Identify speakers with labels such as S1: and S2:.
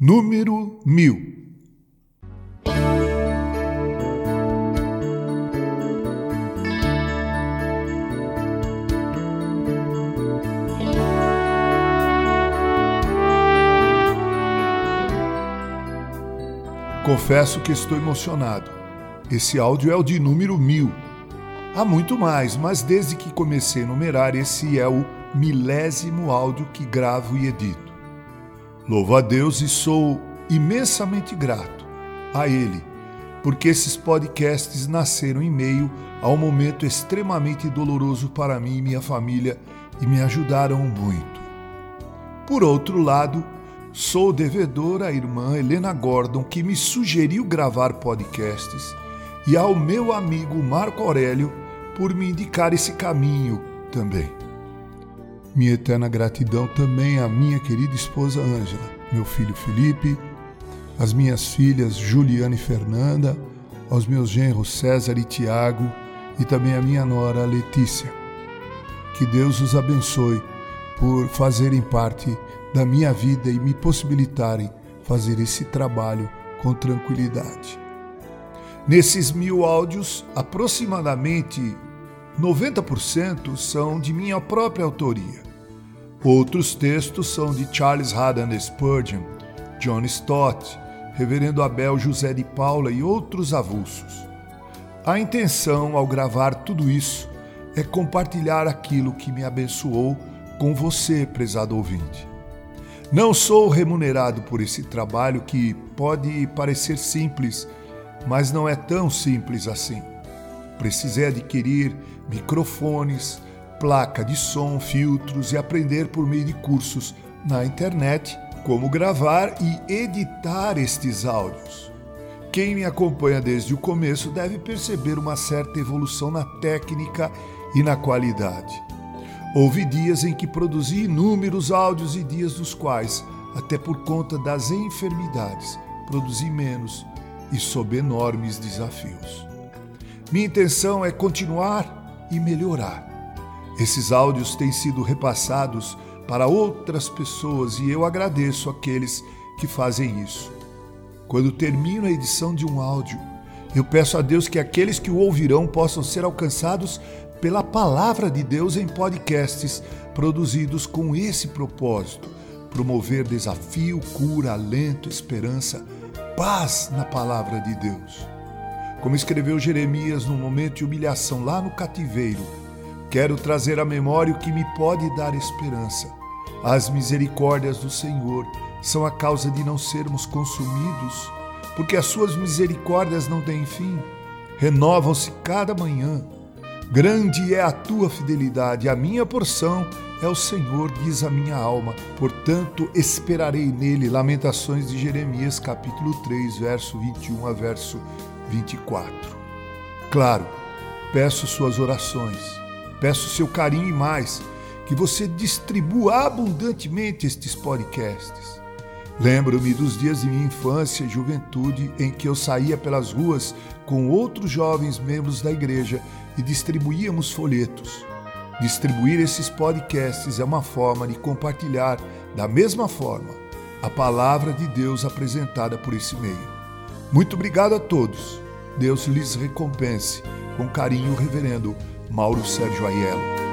S1: Número mil. Confesso que estou emocionado. Esse áudio é o de número mil. Há muito mais, mas desde que comecei a numerar, esse é o milésimo áudio que gravo e edito. Louvo a Deus e sou imensamente grato a Ele, porque esses podcasts nasceram em meio a um momento extremamente doloroso para mim e minha família e me ajudaram muito. Por outro lado, sou devedor à irmã Helena Gordon, que me sugeriu gravar podcasts, e ao meu amigo Marco Aurélio por me indicar esse caminho também. Minha eterna gratidão também à minha querida esposa Ângela, meu filho Felipe, às minhas filhas Juliana e Fernanda, aos meus genros César e Tiago e também à minha nora Letícia. Que Deus os abençoe por fazerem parte da minha vida e me possibilitarem fazer esse trabalho com tranquilidade. Nesses mil áudios, aproximadamente 90% são de minha própria autoria. Outros textos são de Charles Haddon Spurgeon, John Stott, Reverendo Abel José de Paula e outros avulsos. A intenção ao gravar tudo isso é compartilhar aquilo que me abençoou com você, prezado ouvinte. Não sou remunerado por esse trabalho que pode parecer simples, mas não é tão simples assim. Precisei adquirir microfones, placa de som, filtros e aprender por meio de cursos na internet como gravar e editar estes áudios. Quem me acompanha desde o começo deve perceber uma certa evolução na técnica e na qualidade. Houve dias em que produzi inúmeros áudios e dias dos quais, até por conta das enfermidades, produzi menos e sob enormes desafios. Minha intenção é continuar e melhorar esses áudios têm sido repassados para outras pessoas e eu agradeço aqueles que fazem isso. Quando termino a edição de um áudio, eu peço a Deus que aqueles que o ouvirão possam ser alcançados pela palavra de Deus em podcasts produzidos com esse propósito: promover desafio, cura, alento, esperança, paz na palavra de Deus. Como escreveu Jeremias no momento de humilhação lá no cativeiro, Quero trazer à memória o que me pode dar esperança. As misericórdias do Senhor são a causa de não sermos consumidos, porque as suas misericórdias não têm fim, renovam-se cada manhã. Grande é a tua fidelidade, a minha porção é o Senhor, diz a minha alma. Portanto, esperarei nele. Lamentações de Jeremias, capítulo 3, verso 21 a verso 24. Claro, peço suas orações Peço seu carinho e mais, que você distribua abundantemente estes podcasts. Lembro-me dos dias de minha infância e juventude em que eu saía pelas ruas com outros jovens membros da igreja e distribuíamos folhetos. Distribuir esses podcasts é uma forma de compartilhar, da mesma forma, a palavra de Deus apresentada por esse meio. Muito obrigado a todos. Deus lhes recompense. Com carinho, reverendo Mauro Sérgio Aiello.